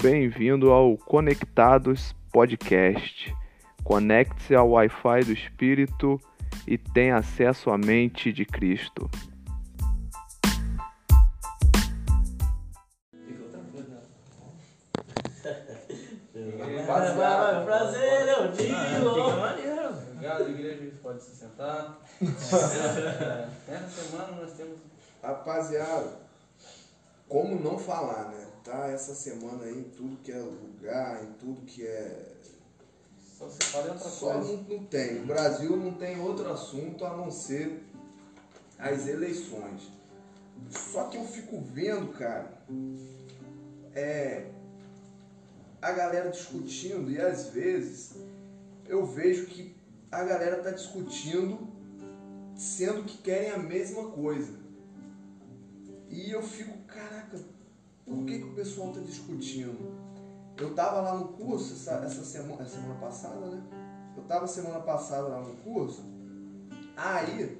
Bem-vindo ao Conectados Podcast. Conecte-se ao Wi-Fi do Espírito e tenha acesso à mente de Cristo. Prazer, é o Dilo. Obrigado, igreja. Pode se sentar. É, Nessa semana nós temos. Rapaziada, como não falar, né? Tá essa semana aí em tudo que é lugar, em tudo que é. Só separei outra Só coisa. não, não tem. O Brasil não tem outro assunto a não ser as eleições. Só que eu fico vendo, cara, é. A galera discutindo e às vezes eu vejo que a galera tá discutindo sendo que querem a mesma coisa. E eu fico, caraca, por que, que o pessoal tá discutindo? Eu tava lá no curso essa, essa semana, essa semana passada, né? Eu tava semana passada lá no curso, aí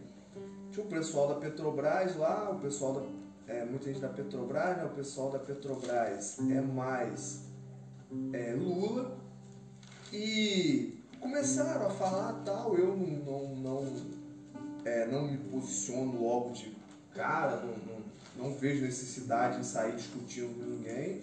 tinha o pessoal da Petrobras lá, o pessoal da. É, muita gente da Petrobras, né? O pessoal da Petrobras é mais é, Lula. E começaram a falar tal, eu não, não, não, é, não me posiciono logo de cara, não, não, não vejo necessidade em sair discutindo com ninguém.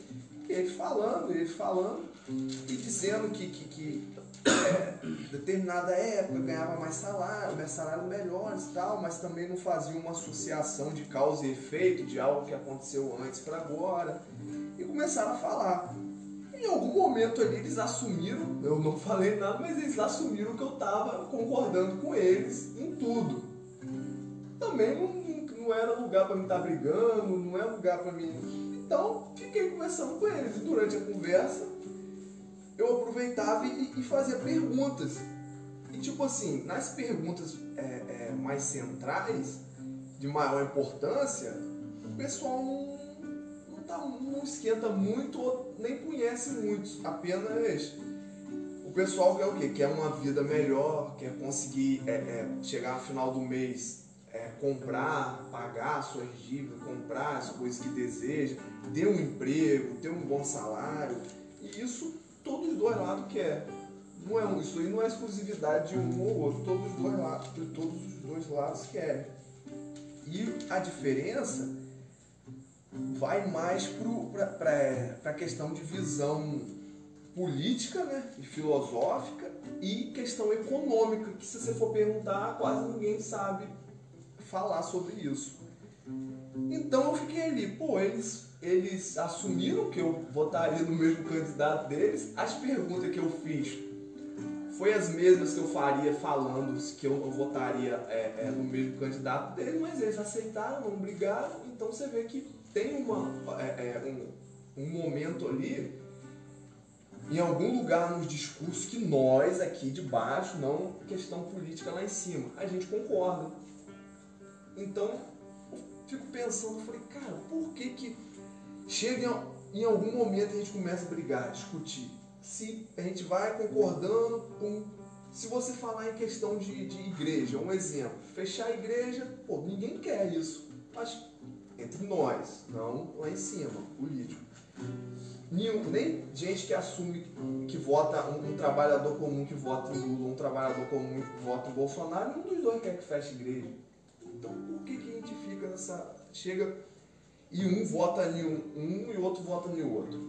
E eles falando, eles falando, e dizendo que, que, que é, determinada época ganhava mais salário, mais salário melhores e tal, mas também não fazia uma associação de causa e efeito de algo que aconteceu antes para agora. E começaram a falar. Em algum momento ali eles assumiram, eu não falei nada, mas eles assumiram que eu estava concordando com eles em tudo. Também não, não era lugar para me estar brigando, não é lugar para mim. Então fiquei conversando com eles. E durante a conversa eu aproveitava e, e fazia perguntas. E tipo assim, nas perguntas é, é, mais centrais, de maior importância, o pessoal não, não, tá, não esquenta muito ou nem conhece muito. Apenas o pessoal quer o quê? Quer uma vida melhor, quer conseguir é, é, chegar no final do mês, é, comprar, pagar suas dívidas, comprar as coisas que deseja, ter um emprego, ter um bom salário. E isso todos os dois lados querem. Não é um, isso aí não é exclusividade de um ou outro, todos os dois lados, todos os dois lados querem. E a diferença vai mais para a questão de visão política né, e filosófica e questão econômica, que se você for perguntar, quase ninguém sabe falar sobre isso. Então eu fiquei ali, pô, eles, eles assumiram que eu votaria no mesmo candidato deles, as perguntas que eu fiz foi as mesmas que eu faria falando que eu votaria é, é, no mesmo candidato dele, mas eles aceitaram, não brigaram, então você vê que tem uma, é, um, um momento ali, em algum lugar nos discursos que nós aqui de baixo, não questão política lá em cima, a gente concorda. Então, fico pensando, falei, cara, por que que chega em, algum momento a gente começa a brigar, discutir? Se a gente vai concordando com. Se você falar em questão de, de igreja, um exemplo, fechar a igreja, pô, ninguém quer isso. Mas entre nós, não lá em cima, político. Nenhum, nem gente que assume que vota, um, um, trabalhador comum que vota em Lula, um trabalhador comum que vota em Bolsonaro, nenhum dos dois quer que feche igreja. Então por que, que a gente fica nessa. Chega e um vota em um, um e outro vota em outro?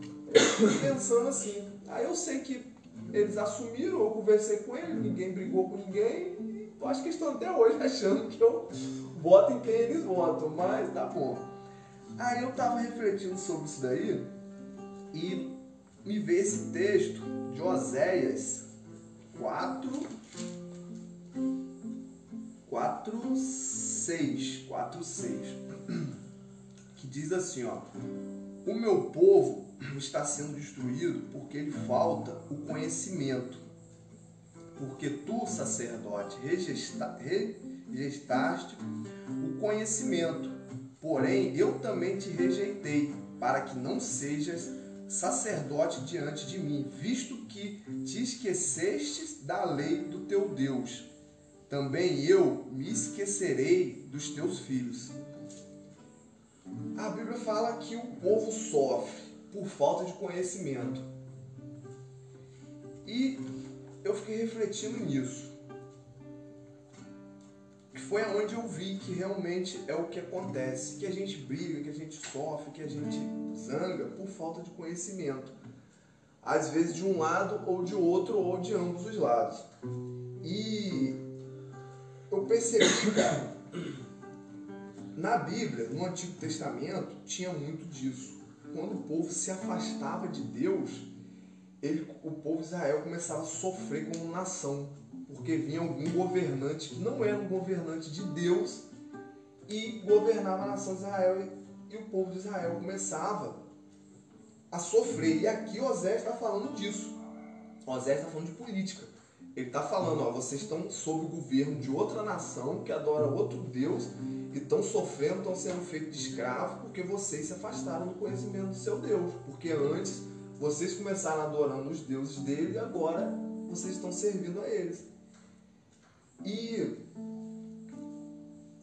Pensando assim. Aí eu sei que eles assumiram, eu conversei com eles, ninguém brigou com ninguém, e acho que estão até hoje achando que eu voto em quem eles votam, mas tá bom. Aí eu tava refletindo sobre isso daí e me veio esse texto de Oséias 4, 4, 6, 4, 6, que diz assim, ó, o meu povo está sendo destruído porque lhe falta o conhecimento. Porque tu, sacerdote, rejeita, rejeitaste o conhecimento. Porém, eu também te rejeitei, para que não sejas sacerdote diante de mim, visto que te esquecestes da lei do teu Deus. Também eu me esquecerei dos teus filhos. A Bíblia fala que o povo sofre por falta de conhecimento. E eu fiquei refletindo nisso. Foi aonde eu vi que realmente é o que acontece, que a gente briga, que a gente sofre, que a gente zanga por falta de conhecimento. Às vezes de um lado ou de outro ou de ambos os lados. E eu percebi, cara, na Bíblia, no Antigo Testamento, tinha muito disso. Quando o povo se afastava de Deus, ele, o povo de Israel começava a sofrer como nação, porque vinha algum governante que não era um governante de Deus e governava a nação de Israel e, e o povo de Israel começava a sofrer. E aqui Osés está falando disso. Osés está falando de política. Ele está falando, ó, vocês estão sob o governo de outra nação que adora outro Deus e estão sofrendo, estão sendo feitos de escravos porque vocês se afastaram do conhecimento do seu Deus. Porque antes vocês começaram adorando os deuses dele e agora vocês estão servindo a eles. E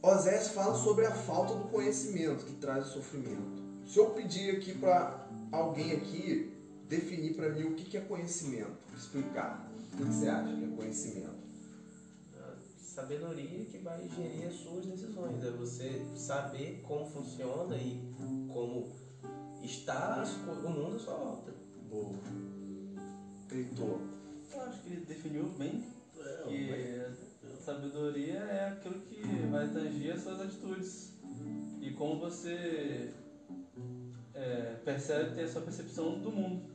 Osés fala sobre a falta do conhecimento que traz o sofrimento. Se eu pedir aqui para alguém aqui definir para mim o que é conhecimento, explicar, o que você acha que é conhecimento? Sabedoria que vai gerir as suas decisões. É você saber como funciona e como está o mundo à sua volta. Boa. Heitor. Eu acho que ele definiu bem que sabedoria é aquilo que vai tangir as suas atitudes e como você é, percebe ter a sua percepção do mundo.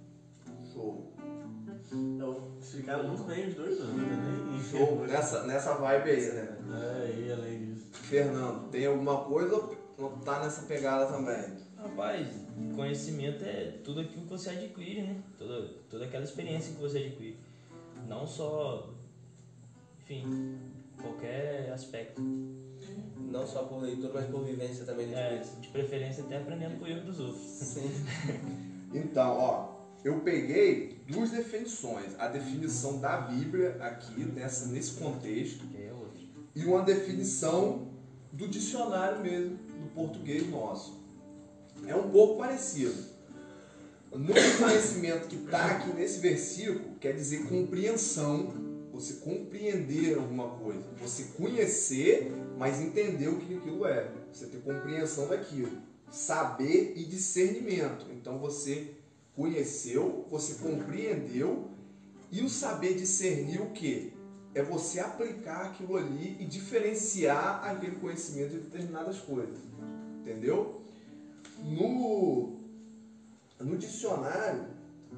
Então, ficaram muito bem os dois anos, né? Show. Nessa, nessa vibe aí, né? É, e além disso. Fernando, tem alguma coisa ou tá nessa pegada também? Rapaz, conhecimento é tudo aquilo que você adquire, né? Toda, toda aquela experiência que você adquire. Não só, enfim, qualquer aspecto. Não só por leitura, mas por vivência também de É, experiência. de preferência até aprendendo com o erro dos outros. Sim. Então, ó, eu peguei duas definições. A definição da Bíblia aqui, nessa, nesse contexto, e uma definição do dicionário mesmo, do português nosso. É um pouco parecido. No conhecimento que está aqui nesse versículo, quer dizer compreensão, você compreender alguma coisa, você conhecer, mas entender o que aquilo é, você ter compreensão daquilo, saber e discernimento. Então você conheceu, você compreendeu e o saber discernir o que? É você aplicar aquilo ali e diferenciar aquele conhecimento de determinadas coisas. Entendeu? No, no dicionário,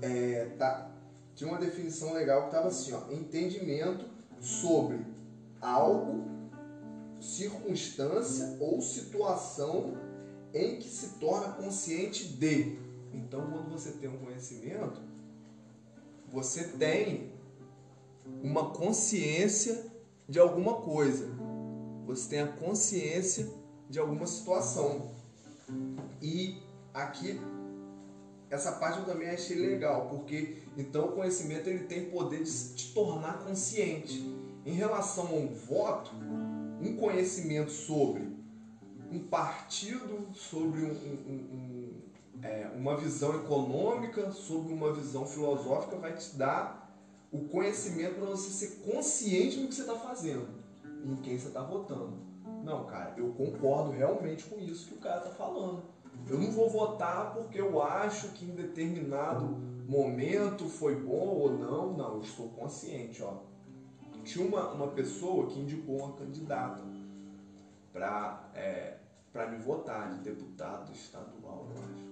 é, tá, tinha uma definição legal que estava assim, ó, entendimento sobre algo, circunstância ou situação em que se torna consciente de. Então, quando você tem um conhecimento, você tem uma consciência de alguma coisa. Você tem a consciência de alguma situação. E aqui essa parte eu também achei legal, porque então o conhecimento ele tem poder de te tornar consciente. Em relação a um voto, um conhecimento sobre um partido, sobre um, um- um- é, uma visão econômica, sobre uma visão filosófica, vai te dar o conhecimento para você ser consciente do que você está fazendo, em quem você está votando. Não, cara, eu concordo realmente com isso que o cara está falando. Eu não vou votar porque eu acho que em determinado momento foi bom ou não. Não, eu estou consciente, ó. Tinha uma, uma pessoa que indicou uma candidata para é, me votar, de deputado estadual, eu acho.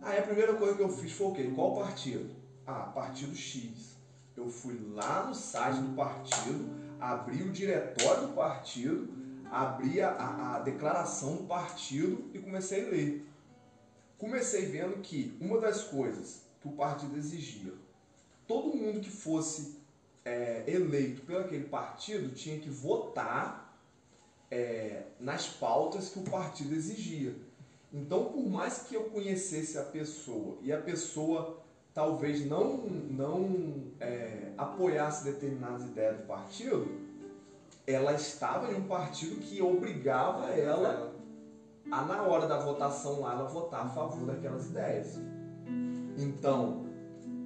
Aí a primeira coisa que eu fiz foi o quê? Qual partido? Ah, partido X. Eu fui lá no site do partido, abri o diretório do partido, abri a, a, a declaração do partido e comecei a ler. Comecei vendo que uma das coisas que o partido exigia, todo mundo que fosse é, eleito pelo aquele partido tinha que votar é, nas pautas que o partido exigia. Então, por mais que eu conhecesse a pessoa e a pessoa talvez não, não é, apoiasse determinadas ideias do partido, ela estava em um partido que obrigava ela a, na hora da votação lá, ela votar a favor daquelas ideias. Então,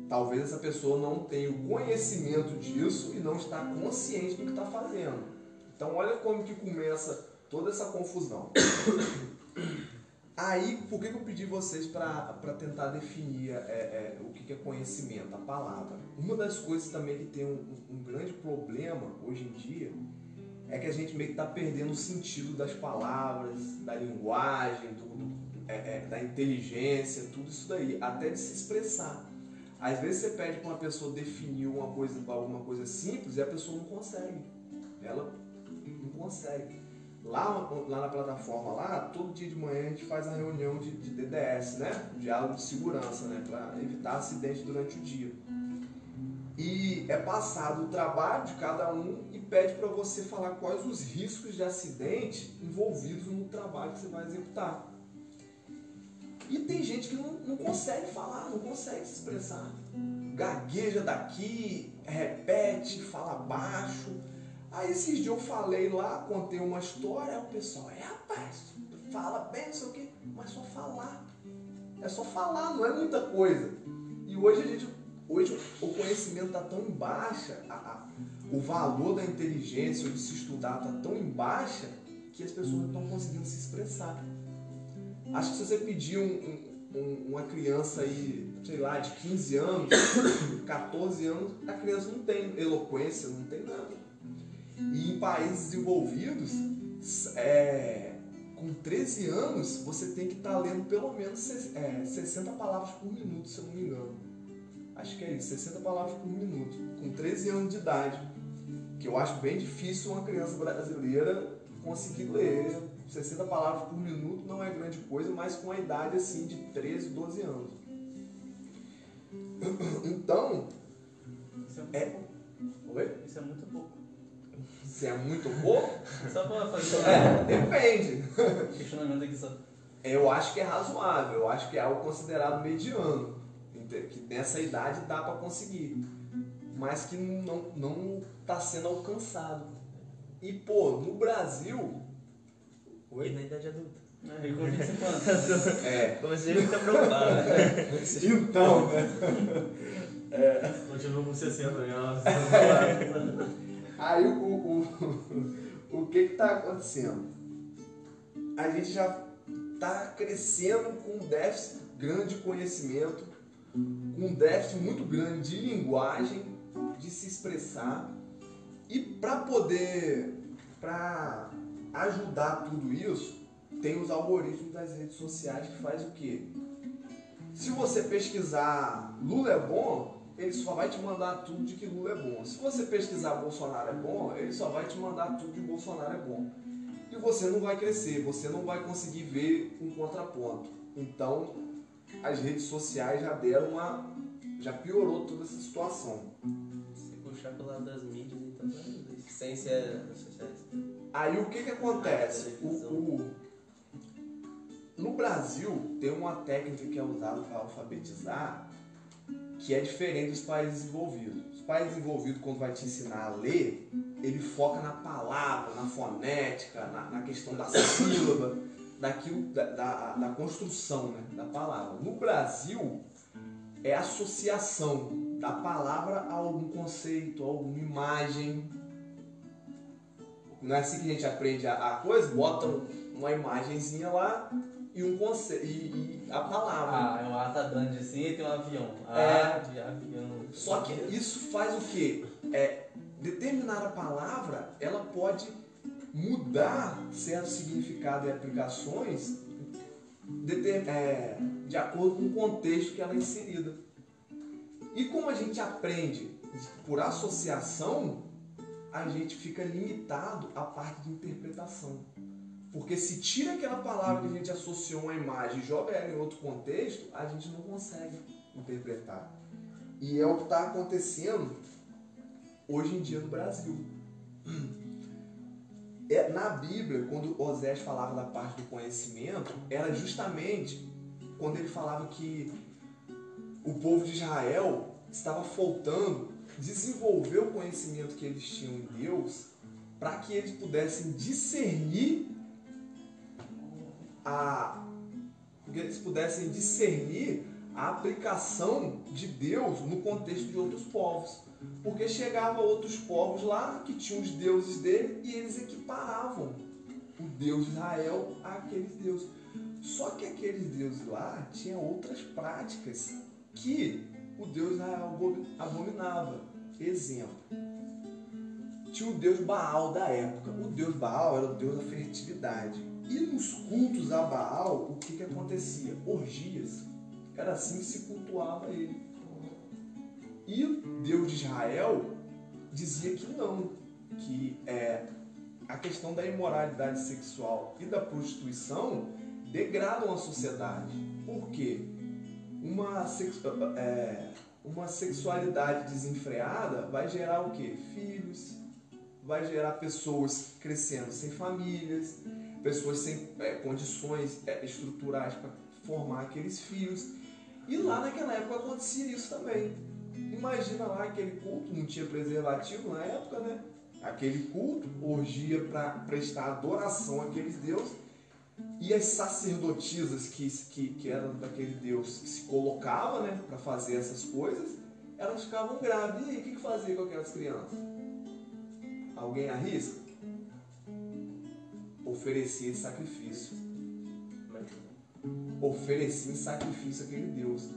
talvez essa pessoa não tenha o conhecimento disso e não está consciente do que está fazendo. Então, olha como que começa toda essa confusão. Aí, por que eu pedi vocês para tentar definir é, é, o que é conhecimento, a palavra? Uma das coisas também que tem um, um grande problema hoje em dia é que a gente meio que está perdendo o sentido das palavras, da linguagem, do- é, é, da inteligência, tudo isso daí, até de se expressar. Às vezes você pede para uma pessoa definir uma coisa, alguma coisa simples e a pessoa não consegue. Ela não consegue. Lá, lá na plataforma, lá, todo dia de manhã a gente faz a reunião de, de DDS, né? Diálogo de segurança, né? Para evitar acidente durante o dia. E é passado o trabalho de cada um e pede para você falar quais os riscos de acidente envolvidos no trabalho que você vai executar. E tem gente que não, não consegue falar, não consegue se expressar. Gagueja daqui, repete, fala baixo. Aí esses dias eu falei lá, contei uma história, o pessoal, é rapaz, fala bem, não sei o quê, mas só falar. É só falar, não é muita coisa. E hoje a gente, hoje o conhecimento está tão em baixa, a- a- o valor da inteligência de se estudar está tão em baixa que as pessoas não estão conseguindo se expressar. Acho que se você pedir um- um- uma criança aí, sei lá, de 15 anos, 14 anos, a criança não tem eloquência, não tem nada. E em países desenvolvidos, é, com 13 anos, você tem que estar lendo pelo menos se- é, 60 palavras por minuto, se eu não me engano. Acho que é isso, 60 palavras por minuto, com 13 anos de idade. Que eu acho bem difícil uma criança brasileira conseguir ler 60 palavras por minuto, não é grande coisa, mas com a idade assim de 13, 12 anos. Então, Isso é, É. oi? isso é muito pouco. Se é muito pouco? Só pra fazer É, depende. questionamento aqui só. Eu acho que é razoável, eu acho que é algo considerado mediano, que nessa idade dá para conseguir, mas que não não está sendo alcançado. E pô, no Brasil, E na idade adulta. É, com 25 anos. é, Comecei a ficar preocupado. né? então, né? Continua com 60 né? Aí o, o, o, que que tá acontecendo? A gente já tá crescendo com um déficit grande de conhecimento, com um déficit muito grande de linguagem, de se expressar. E para poder, para ajudar tudo isso, tem os algoritmos das redes sociais que faz o quê? Se você pesquisar Lula é bom, ele só vai te mandar tudo de que Lula é bom. Se você pesquisar Bolsonaro é bom, ele só vai te mandar tudo de Bolsonaro é bom. E você não vai crescer, você não vai conseguir ver um contraponto. Então, as redes sociais já deram uma. já piorou toda essa situação. Se puxar pelo lado das mídias, então. Sem ser redes sociais. Aí o que que acontece? O, o- no Brasil tem uma técnica que é usada para alfabetizar que é diferente dos países desenvolvidos. Os países desenvolvidos, quando vai te ensinar a ler, ele foca na palavra, na fonética, na, na questão da sílaba, daquilo, da, da, da construção né, da palavra. No Brasil, é associação da palavra a algum conceito, a alguma imagem, não é assim que a gente aprende a, a coisa? Bota um- uma imagenzinha lá e um conceito e, e a palavra. Ah, é um A tá grande assim e tem um avião. A É. de avião. Só que isso faz o quê? É, determinada palavra ela pode mudar certo significado e aplicações deter- é, de acordo com o contexto que ela é inserida. E como a gente aprende por associação, a gente fica limitado à parte de interpretação. Porque se tira aquela palavra que a gente associou uma imagem e joga ela em outro contexto, a gente não consegue interpretar. E é o que está acontecendo hoje em dia no Brasil. É, na Bíblia, quando Osés falava da parte do conhecimento, era justamente quando ele falava que o povo de Israel estava faltando desenvolver o conhecimento que eles tinham em Deus para que eles pudessem discernir a que eles pudessem discernir a aplicação de Deus no contexto de outros povos. Porque chegava outros povos lá que tinham os deuses dele e eles equiparavam o Deus de Israel àqueles deuses. Só que aqueles deuses lá tinham outras práticas que o Deus de Israel abominava. Exemplo. Tinha o Deus Baal da época. O Deus Baal era o Deus da fertilidade. E nos cultos a Baal, o que, que acontecia? Orgias. Era assim que se cultuava ele. E Deus de Israel dizia que não, que é, a questão da imoralidade sexual e da prostituição degradam a sociedade. Por quê? Uma, é, uma sexualidade desenfreada vai gerar o quê? Filhos, vai gerar pessoas crescendo sem famílias, pessoas sem é, condições é, estruturais para formar aqueles filhos. E lá naquela época acontecia isso também. Imagina lá aquele culto, não tinha preservativo na época, né? Aquele culto, orgia para prestar adoração àqueles deuses. E as sacerdotisas que, que, que eram daquele deus que se colocava né, para fazer essas coisas, elas ficavam grávidas. E aí, o que, que fazia com aquelas crianças? Alguém arrisca? Oferecia sacrifício. Oferecia em sacrifício àquele Deus.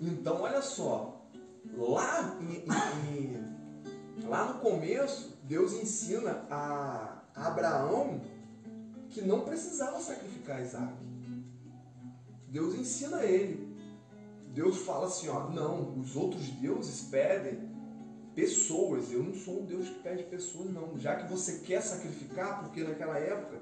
Então, olha só, lá, em, em, lá no começo, Deus ensina a Abraão que não precisava sacrificar Isaac. Deus ensina ele. Deus fala assim, ó, não, os outros deuses pedem pessoas. Eu não sou um Deus que pede pessoas, não. Já que você quer sacrificar, porque naquela época,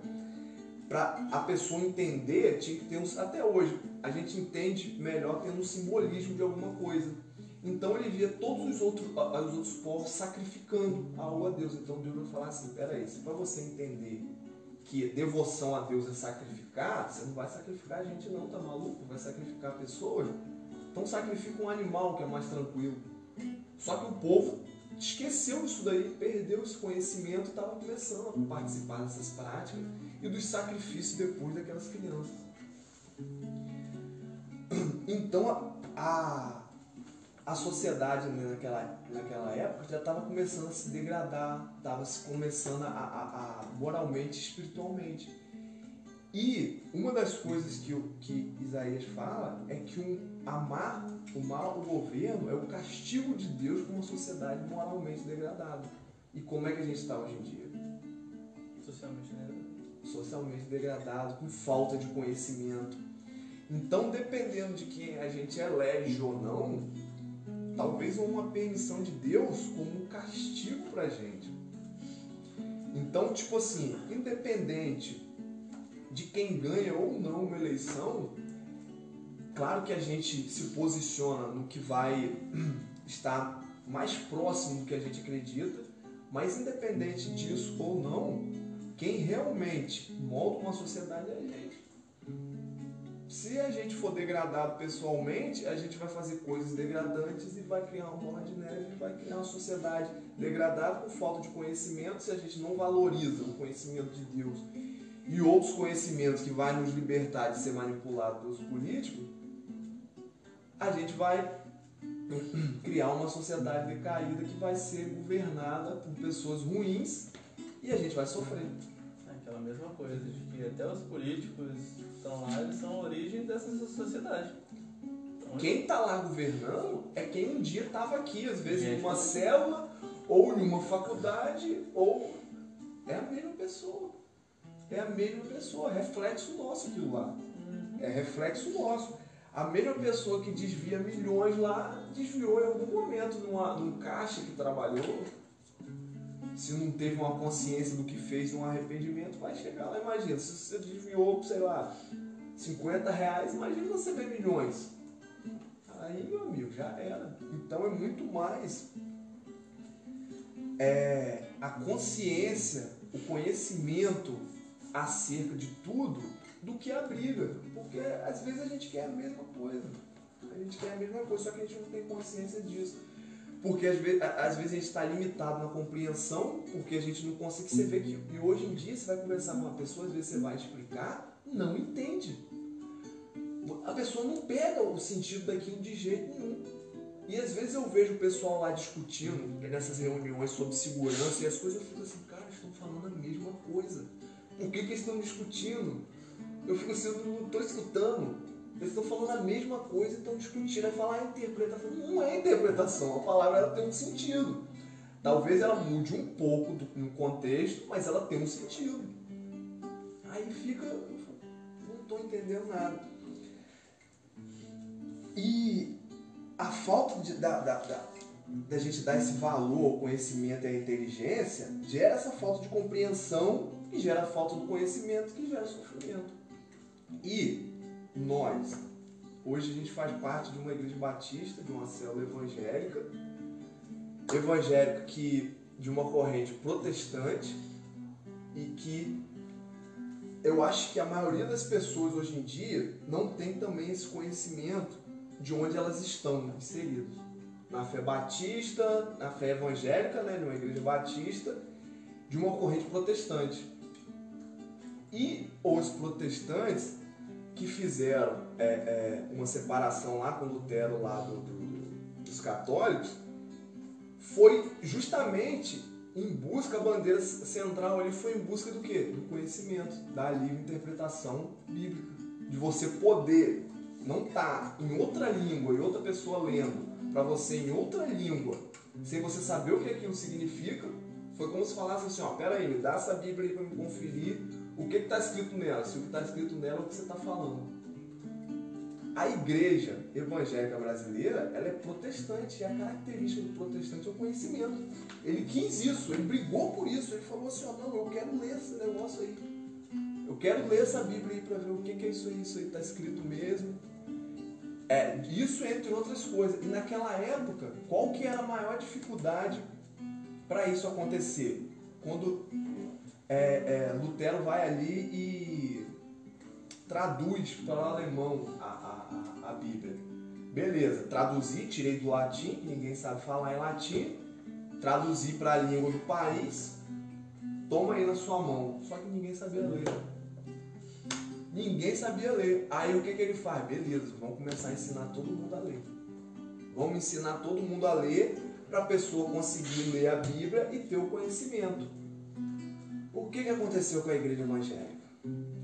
para a pessoa entender, tinha que ter um. Até hoje, a gente entende melhor tendo um simbolismo de alguma coisa. Então ele via todos os outros, os outros povos sacrificando algo a Deus. Então Deus vai falar assim: peraí, se para você entender que devoção a Deus é sacrificar, você não vai sacrificar a gente, não, tá maluco? Vai sacrificar pessoas? Então sacrifica um animal que é mais tranquilo. Só que o povo esqueceu isso daí, perdeu esse conhecimento e estava começando a participar dessas práticas e dos sacrifícios depois daquelas crianças. Então a, a sociedade né, naquela, naquela época já estava começando a se degradar, estava se começando a, a, a, moralmente, espiritualmente. E uma das coisas que, que Isaías fala é que um, amar o mal, o governo, é o castigo de Deus com uma sociedade moralmente degradada. E como é que a gente está hoje em dia? Socialmente degradado. Socialmente degradado, com falta de conhecimento. Então, dependendo de quem a gente elege ou não, talvez uma permissão de Deus como um castigo para a gente. Então, tipo assim, independente de quem ganha ou não uma eleição, claro que a gente se posiciona no que vai estar mais próximo do que a gente acredita, mas independente disso ou não, quem realmente molda uma sociedade é a gente. Se a gente for degradado pessoalmente, a gente vai fazer coisas degradantes e vai criar uma bola de neve, vai criar uma sociedade degradada com falta de conhecimento. Se a gente não valoriza o conhecimento de Deus e outros conhecimentos que vai nos libertar de ser manipulado pelos políticos, a gente vai criar uma sociedade decaída que vai ser governada por pessoas ruins e a gente vai sofrer. É aquela mesma coisa, de que até os políticos estão lá, eles são a origem dessa sociedade. Então, Quem está lá governando é quem um dia estava aqui, às vezes numa célula, ou em uma faculdade, ou é a mesma pessoa. É a mesma pessoa, reflexo nosso aquilo lá. É reflexo nosso. A mesma pessoa que desvia milhões lá, desviou em algum momento numa, num caixa que trabalhou. Se não teve uma consciência do que fez, um arrependimento, vai chegar lá. Imagina, se você desviou, sei lá, 50 reais, imagina você ver milhões. Aí, meu amigo, já era. Então é muito mais é, a consciência, o conhecimento acerca de tudo do que a briga. Porque às vezes a gente quer a mesma coisa. A gente quer a mesma coisa, só que a gente não tem consciência disso. Porque às vezes, às vezes a gente está limitado na compreensão, porque a gente não consegue. Você vê que e hoje em dia você vai conversar com uma pessoa, às vezes você vai explicar, não entende. a pessoa não pega o sentido daquilo de jeito nenhum. E às vezes eu vejo o pessoal lá discutindo nessas reuniões sobre segurança e as coisas, eu fico assim, cara, estão falando a mesma coisa. Por que, que eles estão discutindo? Eu fico assim, eu não estou escutando. Eles estão falando a mesma coisa e estão discutindo. Aí falar ah, interpretação. Não é interpretação, a palavra ela tem um sentido. Talvez ela mude um pouco do, no contexto, mas ela tem um sentido. Aí fica. Não estou entendendo nada. E a falta de, da, da, da, da gente dar esse valor ao conhecimento e à inteligência gera essa falta de compreensão que gera a falta do conhecimento que gera sofrimento. E nós, hoje a gente faz parte de uma igreja batista, de uma célula evangélica, evangélica que de uma corrente protestante e que eu acho que a maioria das pessoas hoje em dia não tem também esse conhecimento de onde elas estão inseridas. Na fé batista, na fé evangélica, né, de uma igreja batista, de uma corrente protestante. E os protestantes que fizeram é, é, uma separação lá com Lutero lá do, do, dos católicos foi justamente em busca, a bandeira central ali foi em busca do quê? Do conhecimento, da livre interpretação bíblica. De você poder não estar tá em outra língua e outra pessoa lendo para você em outra língua, sem você saber o que aquilo significa, foi como se falasse assim, ó, pera aí, me dá essa Bíblia aí para me conferir o que está escrito nela, se o que está escrito nela é o que você está falando. A igreja evangélica brasileira, ela é protestante, e a característica do protestante é o conhecimento. Ele quis isso, ele brigou por isso, ele falou assim, ó, não, eu quero ler esse negócio aí. Eu quero ler essa Bíblia aí para ver o que, que é isso aí, isso aí está escrito mesmo. É, isso entre outras coisas. E naquela época, qual que era a maior dificuldade para isso acontecer? Quando é, é, Lutero vai ali e traduz para o alemão a, a, a, Bíblia. Beleza, traduzi, tirei do latim, ninguém sabe falar em latim, traduzi para a língua do país, toma aí na sua mão. Só que ninguém sabia ler. Ninguém sabia ler. Aí o que, que ele faz? Beleza, vamos começar a ensinar todo mundo a ler. Vamos ensinar todo mundo a ler para a pessoa conseguir ler a Bíblia e ter o conhecimento. O que, que aconteceu com a igreja evangélica?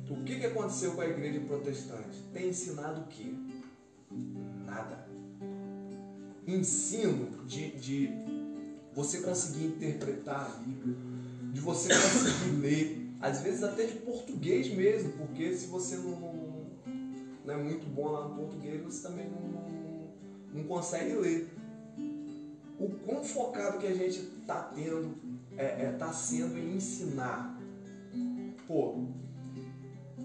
O que, que aconteceu com a igreja protestante? Tem ensinado o quê? Nada. Ensino de, de você conseguir interpretar a Bíblia, de você conseguir ler às vezes até de português mesmo, porque se você não, não é muito bom lá no português, você também não, não, consegue ler. O quão focado que a gente está tendo, é, é, tá sendo em ensinar. Pô,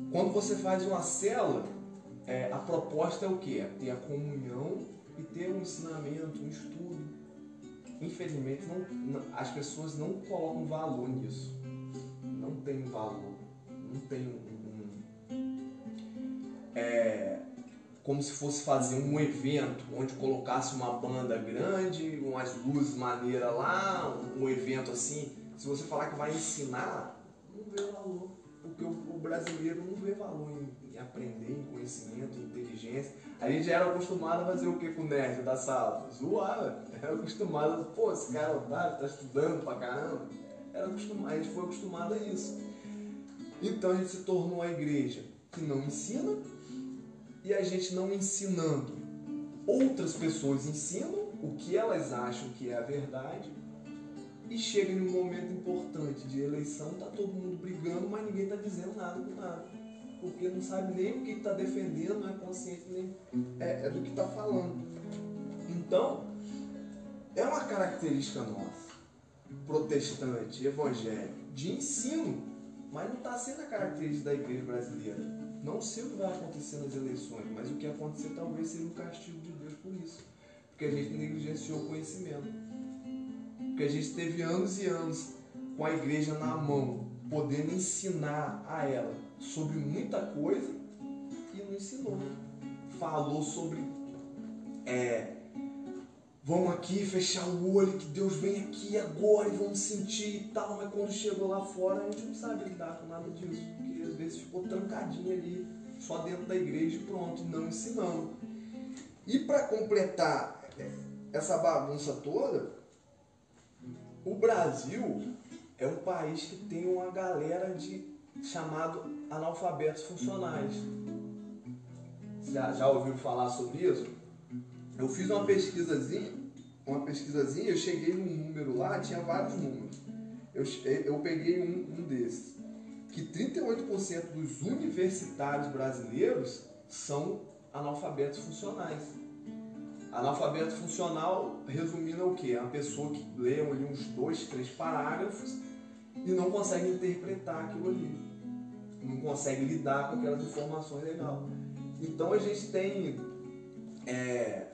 quando você faz uma célula, é, a proposta é o quê? É ter a comunhão e ter um ensinamento, um estudo. Infelizmente, não, as pessoas não colocam valor nisso não tem valor, não tem um, é, como se fosse fazer um evento onde colocasse uma banda grande, umas luzes maneiras lá, um evento assim. Se você falar que vai ensinar, não vê valor. Porque o, brasileiro não vê valor em, aprender, em conhecimento, em inteligência. A gente era acostumado a fazer o que com o nerd da sala? Zoar, era acostumado, pô, esse cara é otário, tá estudando pra caramba era acostumado, a gente foi acostumado a isso. Então a gente se tornou a igreja que não ensina e a gente não ensinando. Outras pessoas ensinam o que elas acham que é a verdade e chega em um momento importante de eleição, tá todo mundo brigando, mas ninguém tá dizendo nada com nada. Porque não sabe nem o que está defendendo, não é consciente nem é, é do que está falando. Então, é uma característica nossa protestante, evangélico, de ensino, mas não está sendo a característica da igreja brasileira. Não sei o que vai acontecer nas eleições, mas o que acontecer talvez seja um castigo de Deus por isso. Porque a gente negligenciou o conhecimento. Porque a gente teve anos e anos com a igreja na mão, podendo ensinar a ela sobre muita coisa e não ensinou. Falou sobre é, vamos aqui fechar o olho, que Deus vem aqui agora e vamos sentir e tal, mas quando chegou lá fora a gente não sabe lidar com nada disso, porque às vezes ficou trancadinho ali, só dentro da igreja e pronto, não ensinando. E para completar é, essa bagunça toda, o Brasil é um país que tem uma galera de chamado analfabetos funcionais. Já, já ouviu falar sobre isso? Eu fiz uma pesquisazinha, uma pesquisazinha, eu cheguei num número lá, tinha vários números. Eu, eu peguei um, um desses, que 38% dos universitários brasileiros são analfabetos funcionais. Analfabeto funcional, resumindo, é o quê? É uma pessoa que lê ali uns dois, três parágrafos e não consegue interpretar aquilo ali. Não consegue lidar com aquelas informações legal. Então a gente tem é,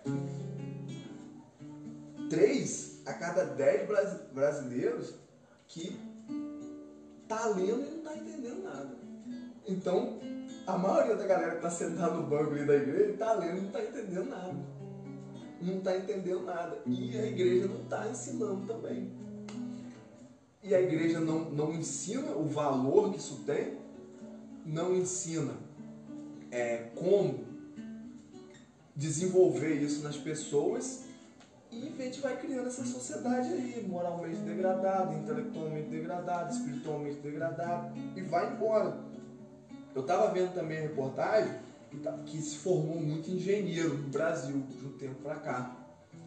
três a cada dez brasileiros que tá lendo e não tá entendendo nada. Então, a maioria da galera que tá sentada no banco ali da igreja tá lendo e não tá entendendo nada. Não tá entendendo nada. E a igreja não tá ensinando também. E a igreja não, não ensina o valor que isso tem, não ensina é, como desenvolver isso nas pessoas e a gente vai criando essa sociedade aí, moralmente degradada, intelectualmente degradada, espiritualmente degradada, e vai embora. Eu estava vendo também reportagem que, tá, que se formou muito engenheiro no Brasil de um tempo para cá.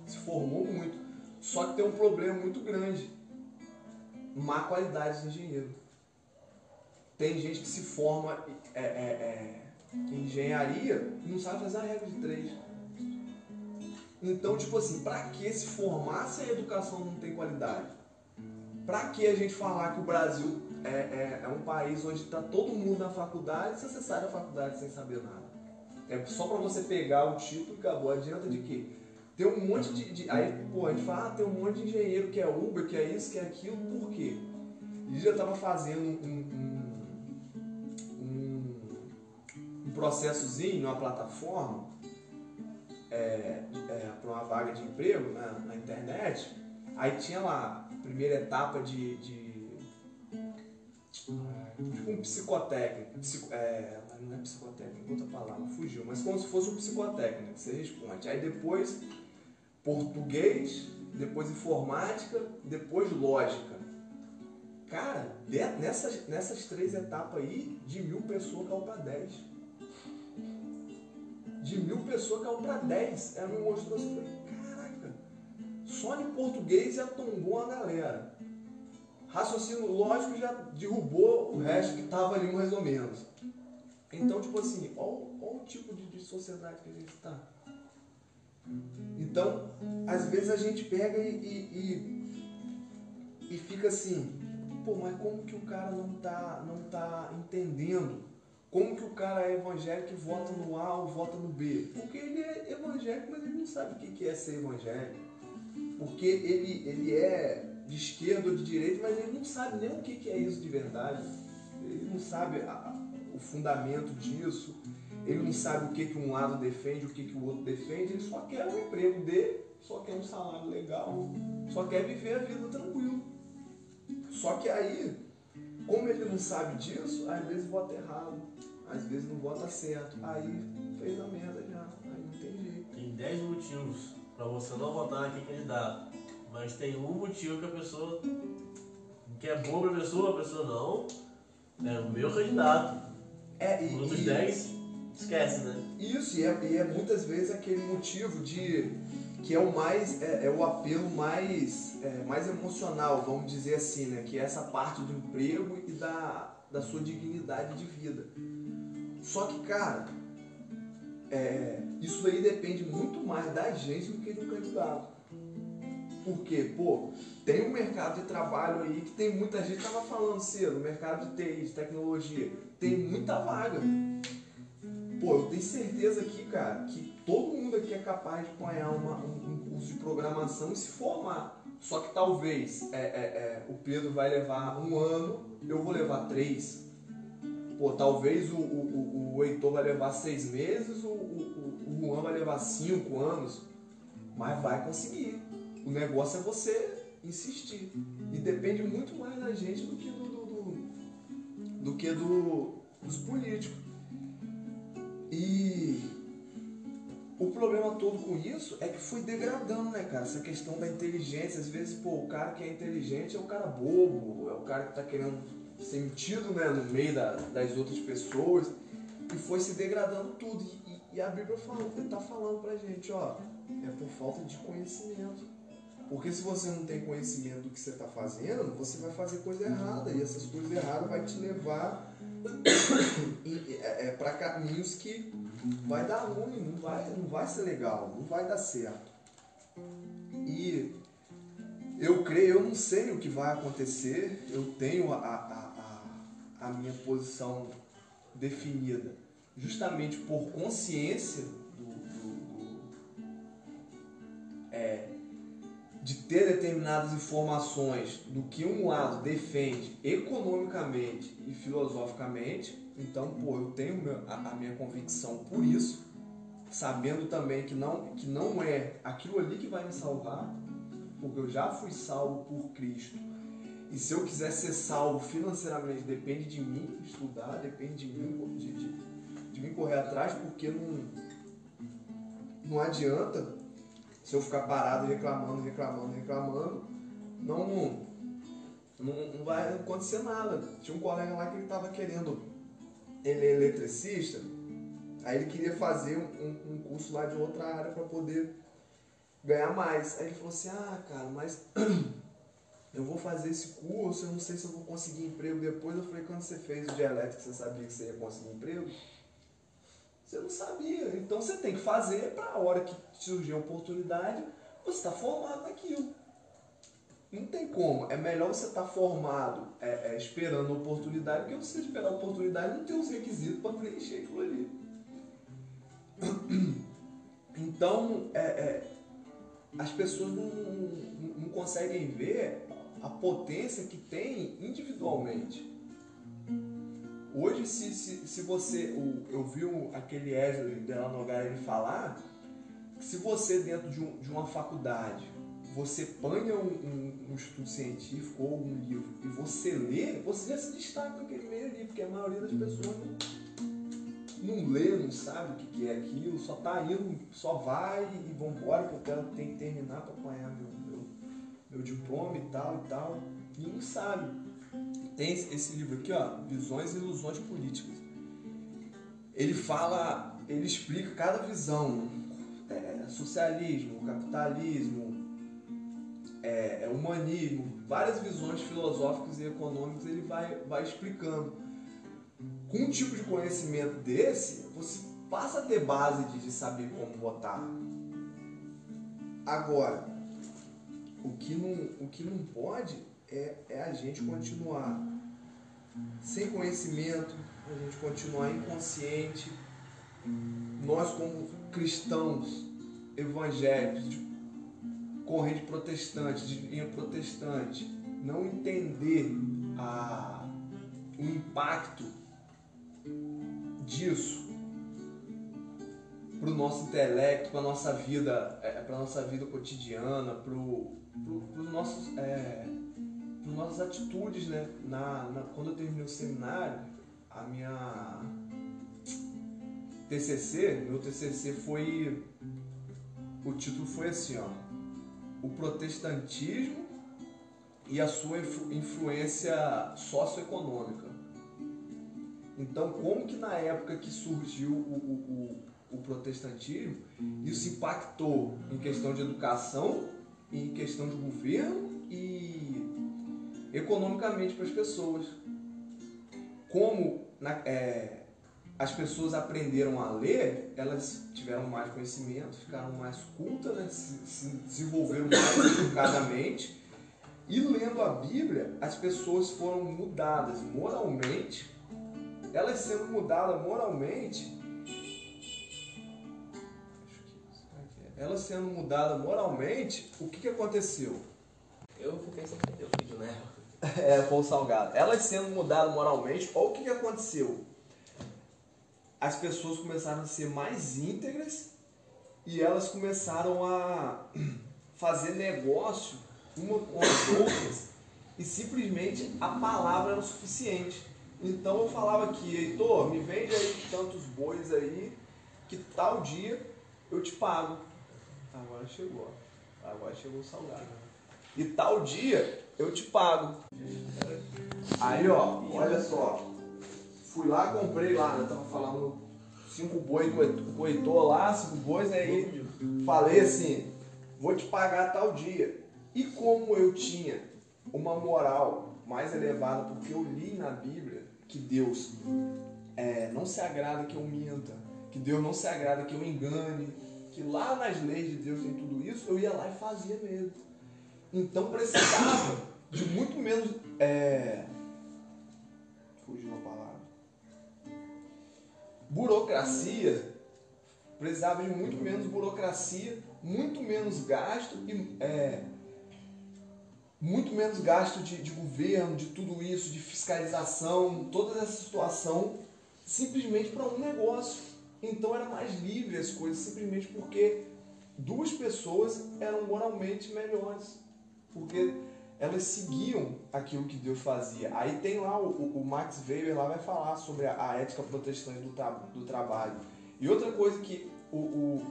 Se formou muito. Só que tem um problema muito grande. Má qualidade de engenheiro. Tem gente que se forma é, é, é, em engenharia e não sabe fazer a regra de três. Então, tipo assim, para que se formar se a educação não tem qualidade? Para que a gente falar que o Brasil é, é, é um país onde está todo mundo na faculdade se você sai da faculdade sem saber nada? É só para você pegar o título e acabou. Adianta de quê? Tem um monte de, de. Aí, pô, a gente fala, ah, tem um monte de engenheiro que é Uber, que é isso, que é aquilo, por quê? Ele já estava fazendo um, um, processozinho numa plataforma é, é, para uma vaga de emprego na, na, internet, aí tinha lá a primeira etapa de, de tipo um psicotécnico, psico, é, não é psicotécnico, outra palavra, fugiu, mas como se fosse um psicotécnico, você responde. Aí depois português, depois informática, depois lógica. Cara, nessas, nessas três etapas aí, de mil pessoas caiu para dez de mil pessoas caiu para 10. Ela me mostrou assim, falei, caraca, só em português já tombou a galera. Raciocínio lógico já derrubou o resto que estava ali mais ou menos. Então, tipo assim, olha o tipo de, de sociedade que a gente está. Então, às vezes a gente pega e, e, e, e fica assim, pô, mas como que o cara não tá, não tá entendendo como que o cara é evangélico e vota no A ou vota no B? Porque ele é evangélico, mas ele não sabe o que é ser evangélico. Porque ele, ele é de esquerda ou de direita, mas ele não sabe nem o que é isso de verdade. Ele não sabe a, o fundamento disso. Ele não sabe o que, que um lado defende, o que, que o outro defende. Ele só quer um emprego dele, só quer um salário legal, só quer viver a vida tranquilo. Só que aí como ele não sabe disso, às vezes vota errado, às vezes não vota certo. Aí fez a merda já, aí não tem jeito. Tem 10 motivos para você não votar naquele candidato, mas tem um motivo que a pessoa que é bom pra pessoa, a pessoa não, é o meu candidato. É, e, Os outros 10, esquece, né? Isso, e é, e é muitas vezes aquele motivo de que é o mais é, é o apelo mais é, mais emocional vamos dizer assim né que é essa parte do emprego e da, da sua dignidade de vida só que cara é, isso aí depende muito mais da gente do que do candidato porque pô tem um mercado de trabalho aí que tem muita gente tava falando cedo mercado de TI de tecnologia tem muita vaga pô eu tenho certeza aqui cara que todo mundo aqui é capaz de apanhar uma, um, um, curso de programação e se formar. Só que talvez é, é, é, o Pedro vai levar um ano, eu vou levar três. Pô, talvez o, o, o Heitor vai levar seis meses, o, o, o Juan vai levar cinco anos. Mas vai conseguir. O negócio é você insistir. E depende muito mais da gente do que do, do, do, do que do, dos políticos. problema todo com isso é que foi degradando, né, cara? Essa questão da inteligência. Às vezes, pô, o cara que é inteligente é o cara bobo, é o cara que tá querendo ser metido né, no meio da- das outras pessoas. E foi se degradando tudo. E, e- a Bíblia fala, tá falando pra gente, ó, é por falta de conhecimento. Porque se você não tem conhecimento do que você está fazendo, você vai fazer coisa errada. E essas coisas erradas vai te levar para caminhos que vai dar ruim, não vai, não vai ser legal, não vai dar certo. E eu creio, eu não sei o que vai acontecer, eu tenho a, a, a, minha posição definida justamente por consciência do, do- do- é, de ter determinadas informações do que um lado defende economicamente e filosoficamente. Então, pô, eu tenho a minha convicção por isso, sabendo também que não, que não é aquilo ali que vai me salvar, porque eu já fui salvo por Cristo. E se eu quiser ser salvo financeiramente, depende de mim estudar, depende de mim, de, de, de mim correr atrás, porque não, não adianta se eu ficar parado reclamando, reclamando, reclamando, não, não, não vai acontecer nada. Tinha um colega lá que ele estava querendo, ele é eletricista, aí ele queria fazer um, um- curso lá de outra área para poder ganhar mais. Aí ele falou assim, ah cara, mas eu vou fazer esse curso, eu não sei se eu vou conseguir emprego depois. Eu falei, quando você fez o elétrica, você sabia que você ia conseguir emprego? Você não sabia. Então você tem que fazer para a hora que surgir a oportunidade, você está formado naquilo. Não tem como. É melhor você estar formado é, é, esperando a oportunidade, porque você esperar a oportunidade e não ter os requisitos para preencher aquilo ali. Então, é, é, as pessoas não, não- não conseguem ver a potência que tem individualmente. Hoje, se, se, se você. o- eu vi aquele Wesley Della Nogara ele falar que se você, dentro de, um- de uma faculdade, você panha um, um- um estudo científico ou um livro e você lê, você já se destaca naquele meio ali, porque a maioria das pessoas não, não lê, não sabe o que, que é aquilo, só tá indo, só vai e vambora, que eu quero, tenho que terminar para apanhar meu, meu, diploma e tal e tal, e não sabe. Tem esse, esse livro aqui, ó, Visões e Ilusões Políticas. Ele fala, ele explica cada visão, é, socialismo, capitalismo, é, é, humanismo, várias visões filosóficas e econômicas ele vai, vai explicando. Com um tipo de conhecimento desse, você passa a ter base de, de saber como votar. Agora, o que não, o que não pode é, é a gente continuar sem conhecimento, a gente continuar inconsciente. Nós, como cristãos evangélicos, de corrente protestante, de linha protestante, não entender a, o impacto disso para o nosso intelecto, para nossa vida, é, para nossa vida cotidiana, para os nossos é, nossas atitudes, né? Na, na- quando eu terminei o seminário, a minha TCC, meu TCC foi, o título foi assim, ó, o protestantismo e a sua influ- influência socioeconômica. Então, como que na época que surgiu o, o, o, o protestantismo, isso impactou em questão de educação, em questão de governo e economicamente para as pessoas. Como na- é, as pessoas aprenderam a ler, elas tiveram mais conhecimento, ficaram mais cultas, né? se, se desenvolveram mais educadamente. E lendo a Bíblia, as pessoas foram mudadas moralmente. Elas sendo mudadas moralmente, elas sendo mudadas moralmente, o que, que aconteceu? Eu fiquei sem entender o vídeo, né? É, pão salgado. Elas sendo mudadas moralmente, olha o que, que aconteceu. As pessoas começaram a ser mais íntegras e elas começaram a fazer negócio uma com as outras e simplesmente a palavra era o suficiente. Então eu falava aqui, Heitor, me vende aí tantos bois aí, que tal dia eu te pago. Agora chegou, ó. agora chegou o salgado. E tal dia eu te pago. Aí, ó, olha só. Fui lá, comprei lá, né? Tava falando cinco boi com Heitor lá, cinco bois, aí falei assim, vou te pagar tal dia. E como eu tinha uma moral mais elevada, porque eu li na Bíblia que Deus é, não se agrada que eu minta, que Deus não se agrada que eu engane, que lá nas leis de Deus tem tudo isso, eu ia lá e fazia mesmo. Então precisava de muito menos. É... Fugiu a palavra. Burocracia. Precisava de muito menos burocracia, muito menos gasto e. É... muito menos gasto de, de governo, de tudo isso, de fiscalização, toda essa situação, simplesmente para um negócio. Então era mais livre as coisas, simplesmente porque duas pessoas eram moralmente melhores. Porque elas seguiam aquilo que Deus fazia. Aí tem lá o, o Max Weber lá vai falar sobre a, a ética protestante do, do trabalho. E outra coisa que o, o,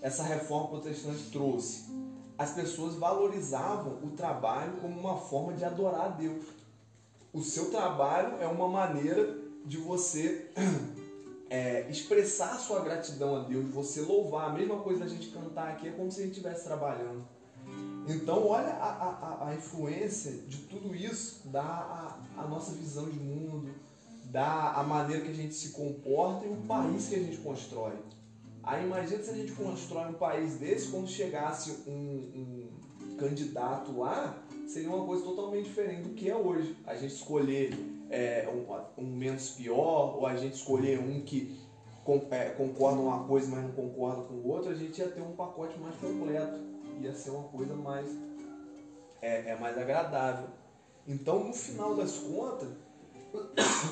essa reforma protestante trouxe, as pessoas valorizavam o trabalho como uma forma de adorar a Deus. O seu trabalho é uma maneira de você é, expressar sua gratidão a Deus, de você louvar. A mesma coisa da gente cantar aqui é como se a gente estivesse trabalhando. Então, olha a, a, a influência de tudo isso, dá a, a nossa visão de mundo, dá a maneira que a gente se comporta e o país que a gente constrói. Aí imagina se a gente constrói um país desse, quando chegasse um, um candidato lá, seria uma coisa totalmente diferente do que é hoje. A gente escolher é, um, um, menos pior, ou a gente escolher um que é, concorda uma coisa, mas não concorda com o outro, a gente ia ter um pacote mais completo ia ser uma coisa mais, é, é mais agradável. Então, no final das contas,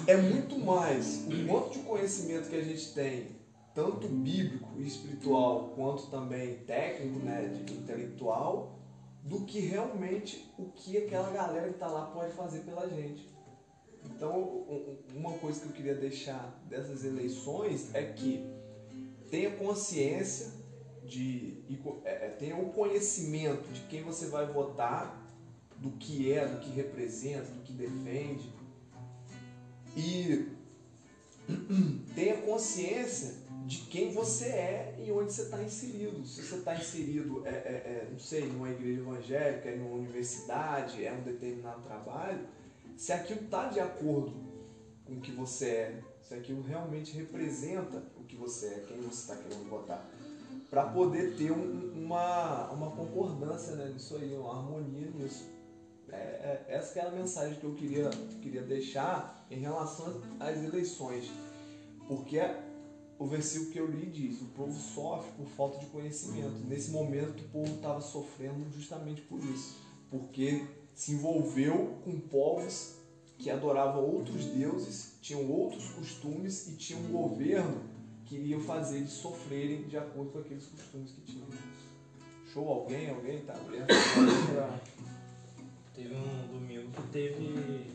é muito mais o quanto de conhecimento que a gente tem, tanto bíblico e espiritual, quanto também técnico, né, de intelectual, do que realmente o que aquela galera que está lá pode fazer pela gente. Então, uma coisa que eu queria deixar dessas eleições é que tenha consciência de é, é, tenha o conhecimento de quem você vai votar, do que é, do que representa, do que defende e tenha consciência de quem você é e onde você está inserido. Se você está inserido, é, é, é, não sei, numa igreja evangélica, em uma universidade, é um determinado trabalho, se aquilo está de acordo com o que você é, se aquilo realmente representa o que você é, quem você está querendo votar para poder ter um, uma, uma concordância né, nisso aí, uma harmonia nisso. É, é, essa é a mensagem que eu queria, queria deixar em relação às eleições. Porque o versículo que eu li diz: o povo sofre por falta de conhecimento. Nesse momento, o povo estava sofrendo justamente por isso. Porque se envolveu com povos que adoravam outros deuses, tinham outros costumes e tinham um governo queriam fazer eles sofrerem de acordo com aqueles costumes que tinham. Show alguém? Alguém tá abrindo? teve um domingo que teve.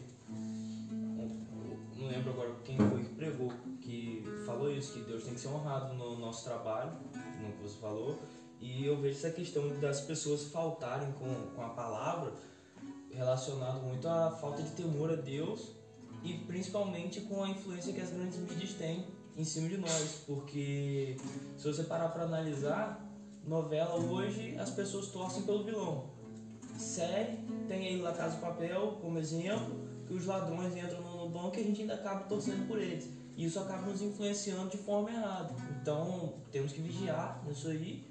não lembro agora quem foi que pregou, que falou isso, que Deus tem que ser honrado no nosso trabalho, no que você falou. E eu vejo essa questão das pessoas faltarem com, com a palavra relacionado muito à falta de temor a Deus e principalmente com a influência que as grandes mídias têm em cima de nós, porque se você parar para analisar, novela hoje as pessoas torcem pelo vilão. Série tem aí La Casa do Papel como exemplo, que os ladrões entram no banco e a gente ainda acaba torcendo por eles. E isso acaba nos influenciando de forma errada. Então temos que vigiar nisso aí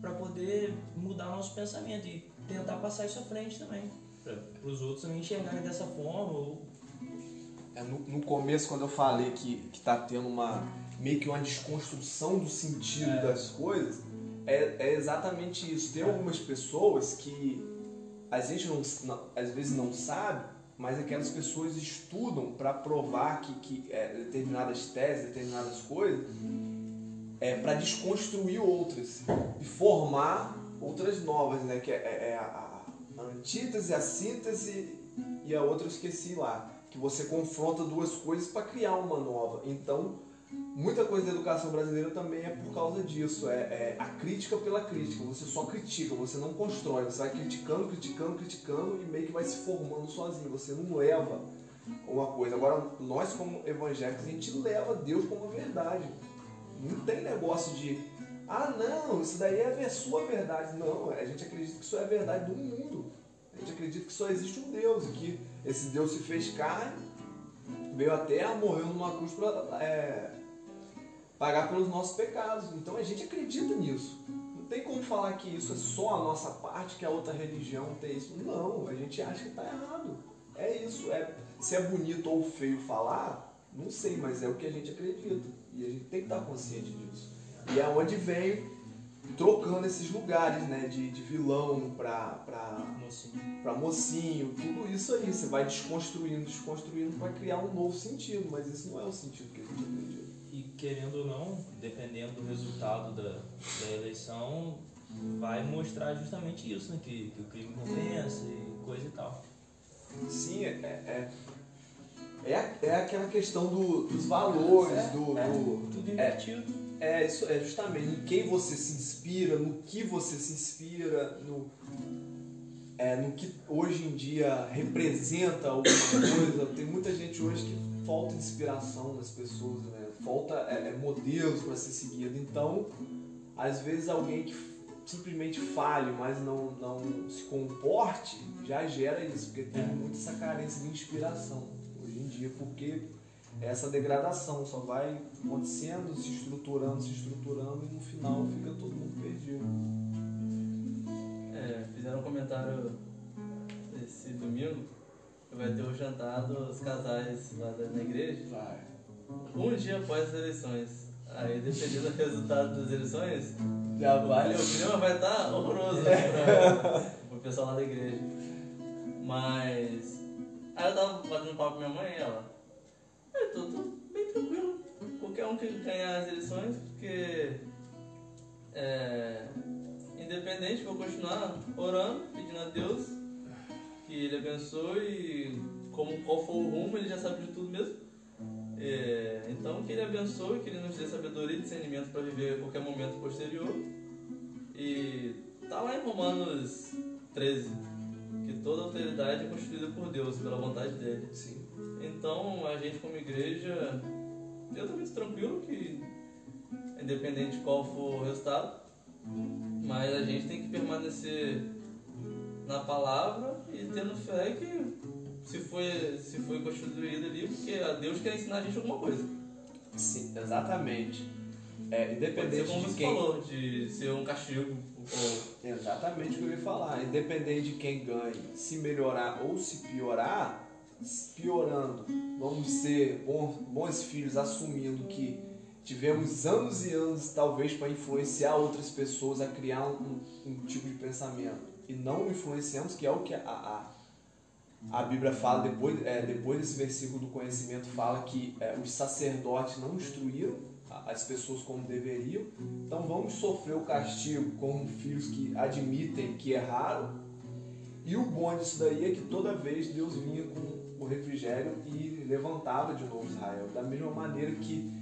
para poder mudar nosso pensamento e tentar passar isso à frente também. Para os outros também enxergarem dessa forma ou é, no, no, começo, quando eu falei que, que tá tendo uma meio que uma desconstrução do sentido é. das coisas, é, é exatamente isso. Tem algumas pessoas que a gente não, não às vezes não sabe, mas aquelas pessoas estudam para provar que, que é, determinadas teses, determinadas coisas, é, para desconstruir outras e formar outras novas, né? Que é, é, é a, a antítese, a síntese e a outra eu esqueci lá que você confronta duas coisas para criar uma nova. Então, muita coisa da educação brasileira também é por causa disso. É, é a crítica pela crítica. Você só critica, você não constrói. Você vai criticando, criticando, criticando e meio que vai se formando sozinho. Você não leva uma coisa. Agora, nós como evangélicos, a gente leva Deus como verdade. Não tem negócio de, ah não, isso daí é a sua verdade. Não, a gente acredita que isso é a verdade do mundo. A gente acredita que só existe um Deus e que esse Deus se fez carne, veio à terra, morreu numa cruz para é, pagar pelos nossos pecados. Então a gente acredita nisso. Não tem como falar que isso é só a nossa parte, que a outra religião tem isso. Não, a gente acha que está errado. É isso. É, se é bonito ou feio falar, não sei, mas é o que a gente acredita. E a gente tem que estar consciente disso. E é onde vem trocando esses lugares, né? De, de vilão pra, pra, Mocinho. pra mocinho, tudo isso aí. Você vai desconstruindo, desconstruindo para criar um novo sentido, mas isso não é o sentido que a gente acredita. E querendo ou não, dependendo do resultado da, da eleição, vai mostrar justamente isso, né? Que, que o crime compensa e coisa e tal. Sim, é, é, é, é aquela questão do, dos valores, do, do, Tudo é, invertido. É, isso é justamente em quem você se inspira, no que você se inspira, no, é, no que hoje em dia representa alguma coisa. Tem muita gente hoje que falta inspiração nas pessoas, né? falta é, é, modelos para ser seguido. Então, às vezes alguém que simplesmente fale, mas não, não se comporte, já gera isso, porque tem muito essa carência de inspiração em dia, porque essa degradação só vai acontecendo, se estruturando, se estruturando e no final fica todo mundo perdido. É, fizeram um comentário esse domingo que vai ter o jantar dos casais lá na igreja. Vai. Um dia após as eleições. Aí, dependendo do resultado das eleições, Já o vai. clima vai estar horroroso pra, pro pessoal lá da igreja. Mas. Aí eu tava batendo papo com minha mãe e ela. Eu tô, tô bem tranquilo. Qualquer um que ganhar as eleições, porque. É, independente, vou continuar orando, pedindo a Deus que Ele abençoe como, qual for o rumo, Ele já sabe de tudo mesmo. É, então, que Ele abençoe, que Ele nos dê sabedoria e discernimento para viver qualquer momento posterior. E tá lá em Romanos 13, que toda autoridade é constituída por Deus, pela vontade dele. Sim. Então, a gente como igreja, eu tô muito tranquilo que, independente de qual for o resultado, mas a gente tem que permanecer na palavra e tendo fé que se foi, se foi constituído ali, porque a Deus quer ensinar a gente alguma coisa. Sim, exatamente. É, Pode ser independente como de quem. falou, de ser um castigo ou Exatamente o que eu ia falar. Independente de quem ganhe, se melhorar ou se piorar, piorando, vamos ser bons, bons filhos assumindo que tivemos anos e anos, talvez, para influenciar outras pessoas a criar um, um tipo de pensamento e não influenciamos, que é o que a, a, a Bíblia fala depois, é, depois desse versículo do conhecimento, fala que é, os sacerdotes não instruíram as pessoas como deveriam. Então vamos sofrer o castigo como filhos que admitem que erraram. E o bom disso daí é que toda vez Deus vinha com o refrigério e levantava de novo Israel. Da mesma maneira que,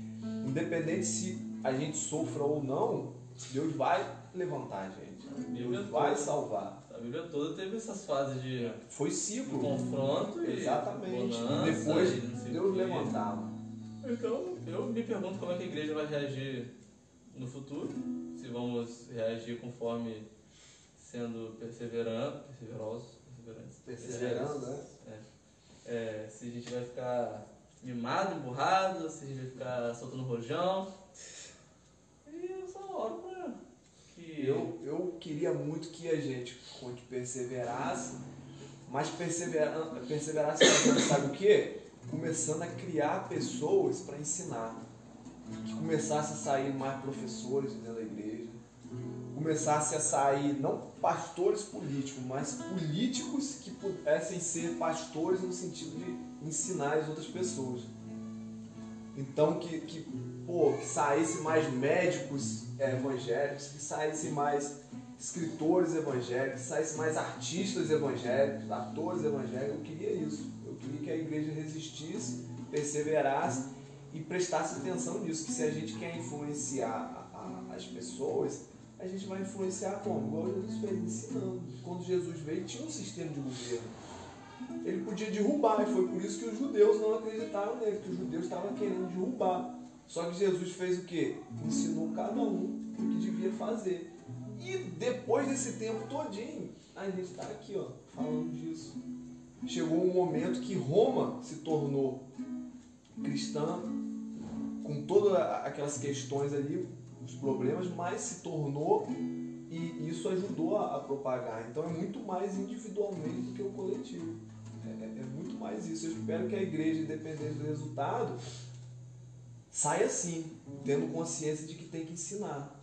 independente se a gente sofra ou não, Deus vai levantar a gente. Bíblia Deus vai toda. salvar. a Bíblia toda teve essas fases de Foi ciclo. confronto e Exatamente. bonança E depois e Deus levantava. Então, eu me pergunto como é que a igreja vai reagir no futuro, se vamos reagir conforme sendo perseveran perseverosos, perseverantes, Perseverando, né? É, se a gente vai ficar mimado, emburrado, se a gente vai ficar soltando rojão. E eu só oro pra que Eu, eu queria muito que a gente perseverasse, mas persevera, perseverasse fazendo, sabe o quê? Começando a criar pessoas para ensinar. Que começasse a sair mais professores dentro da igreja. Começasse a sair, não pastores políticos, mas políticos que pudessem ser pastores no sentido de ensinar as outras pessoas. Então que, que, pô, que saísse mais médicos evangélicos, que saísse mais escritores evangélicos, que saísse mais artistas evangélicos, atores evangélicos. Eu queria isso. Que a igreja resistisse, perseverasse e prestasse atenção nisso, que se a gente quer influenciar a- a- as pessoas, a gente vai influenciar como? Igual Jesus fez, ensinando. Quando Jesus veio, tinha um sistema de governo. Ele podia derrubar, e foi por isso que os judeus não acreditaram nele, que os judeus estavam querendo derrubar. Só que Jesus fez o quê? Ensinou cada um o que devia fazer. E depois desse tempo todinho, a gente está aqui, ó, falando disso. Chegou um momento que Roma se tornou cristã, com todas aquelas questões ali, os problemas, mas se tornou e isso ajudou a, propagar. Então é muito mais individualmente do que o coletivo. É, é- é muito mais isso. Eu espero que a igreja, independente do resultado, saia assim, tendo consciência de que tem que ensinar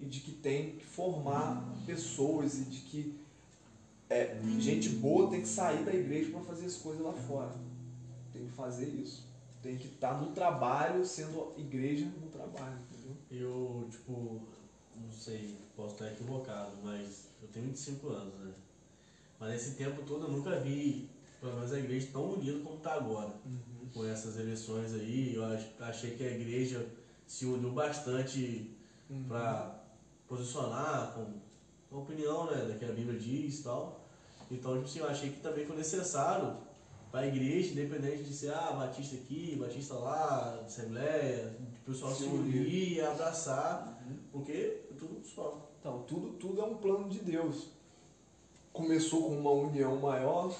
e de que tem que formar pessoas e de que é, gente boa tem que sair da igreja para fazer as coisas lá fora. Tem que fazer isso. Tem que estar no trabalho, sendo igreja no trabalho, entendeu? Eu, tipo, não sei, posso estar equivocado, mas eu tenho 25 anos, né? Mas nesse tempo todo eu nunca vi, pelo menos a igreja tão unida como está agora. Com essas eleições aí, eu ach- achei que a igreja se uniu bastante para posicionar com a opinião, né, da que a Bíblia diz e tal. Então, tipo assim, eu achei que também foi necessário para a igreja, independente de ser, ah, batista aqui, batista lá, assembleia, o pessoal Se unir. abraçar, porque é tudo só. Então, tudo, tudo é um plano de Deus. Começou com uma união maior,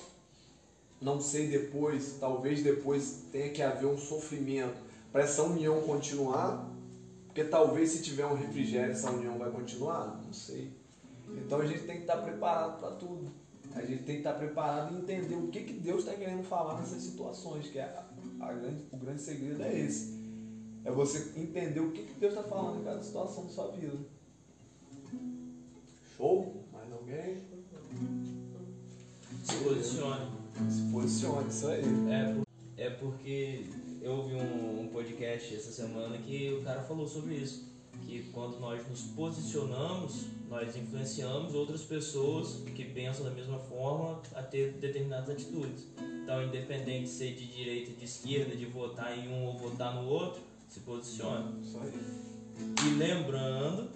não sei depois, talvez depois tenha que haver um sofrimento para essa união continuar, porque talvez se tiver um refrigério essa união vai continuar, não sei. Então a gente tem que estar preparado para tudo. A gente tem que estar preparado e entender o que, que Deus está querendo falar nessas situações, que é a, a grande, o grande segredo é esse. É você entender o que, que Deus está falando em cada situação da sua vida. Show? Mais alguém? Se posicione. Se posicione, isso aí. É, é porque eu ouvi um, um podcast essa semana que o cara falou sobre isso. Que quando nós nos posicionamos, nós influenciamos outras pessoas que pensam da mesma forma a ter determinadas atitudes. Então, independente de ser de direita, de esquerda, de votar em um ou votar no outro, se posicione. E lembrando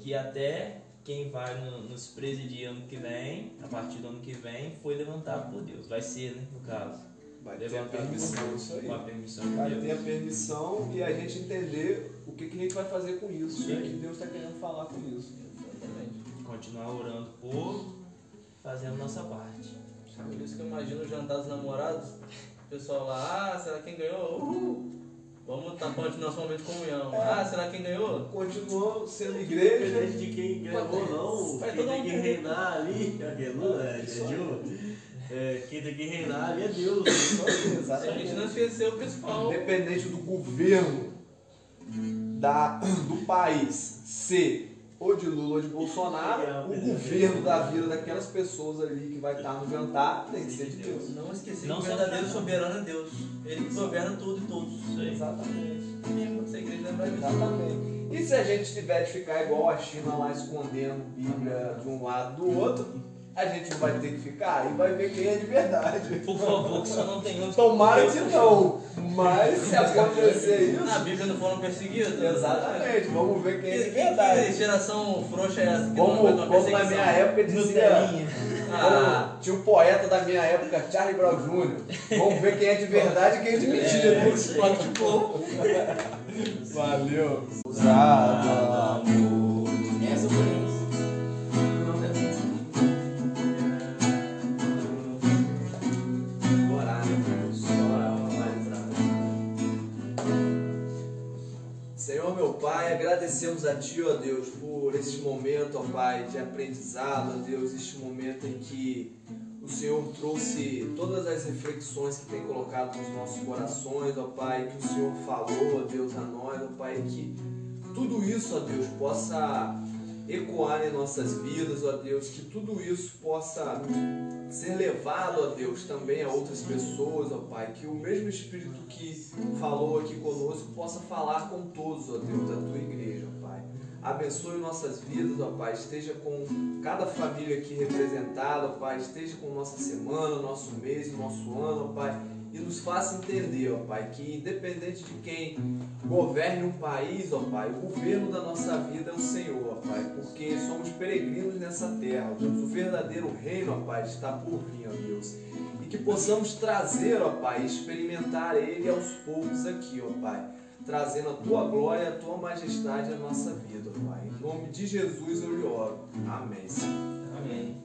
que até quem vai no- nos presidir ano que vem, a partir do ano que vem, foi levantado por Deus. Vai ser, né, no caso. Vai ter a permissão, isso aí. permissão Vai Deus. ter a permissão e a gente entender o que, que a gente vai fazer com isso. O que, Deus está querendo falar com isso. Exatamente. Continuar orando por, fazendo nossa parte. Por isso que eu imagino o jantar dos namorados, o pessoal lá, ah, será quem ganhou? Uhul. Vamos estar continuando nosso momento de comunhão. Ah, será quem ganhou? Continuou sendo igreja. Independente de quem ganhou ou não, Vai quem todo tem que mundo- reinar ali, aquilo, é, Isso aí. entendeu? É, quem tem que reinar ali é Deus. Aí, A gente não esqueceu o principal. Independente do governo da, do país ser ou de Lula ou de Bolsonaro, o governo da vida daquelas pessoas ali que vai estar no jantar tem que ser de Deus. Não esquecer Não que o só verdadeiro soberano é Deus. Ele que governa tudo e todos. Exatamente. Exatamente. E se a gente tiver de ficar igual a China lá escondendo Bíblia de um lado do outro, a gente vai ter que ficar e vai ver quem é de verdade. Por favor, que só não tenhamos Tomara que não, mas se acontecer Na isso, Bíblia não foram perseguidos? exatamente, vamos ver quem é de que, que verdade. geração frouxa é essa? Como, como na minha época dizia. Ah, tinha um poeta da minha época, Charlie Brown Jr. Vamos ver quem é de verdade e quem é de mentira. É. Valeu. Usado, amor. Agradecemos a Ti, ó Deus, por este momento, ó Pai, de aprendizado, ó Deus, este momento em que o Senhor trouxe todas as reflexões que tem colocado nos nossos corações, ó Pai, que o Senhor falou, ó Deus, a nós, ó Pai, que tudo isso, ó Deus, possa ecoar em nossas vidas, ó Deus, que tudo isso possa ser levado, ó Deus, também a outras pessoas, ó Pai, que o mesmo Espírito que falou aqui conosco possa falar com todos, ó Deus, da tua igreja, ó Pai. Abençoe nossas vidas, ó Pai, esteja com cada família aqui representada, ó Pai, esteja com nossa semana, nosso mês, nosso ano, ó Pai, e nos faça entender, ó Pai, que independente de quem governe um país, ó Pai, o governo da nossa vida é o Senhor, ó Pai, porque somos peregrinos nessa terra, Deus. O verdadeiro reino, ó Pai, está por vir, ó Deus. E que possamos trazer, ó Pai, experimentar Ele aos poucos aqui, ó Pai, trazendo a Tua glória, a Tua majestade à nossa vida, ó Pai. Em nome de Jesus eu lhe oro. Amém, Senhor. Amém.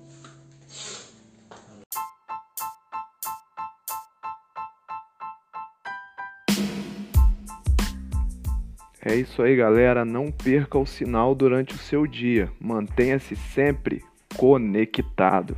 É isso aí, galera. Não perca o sinal durante o seu dia. Mantenha-se sempre conectado.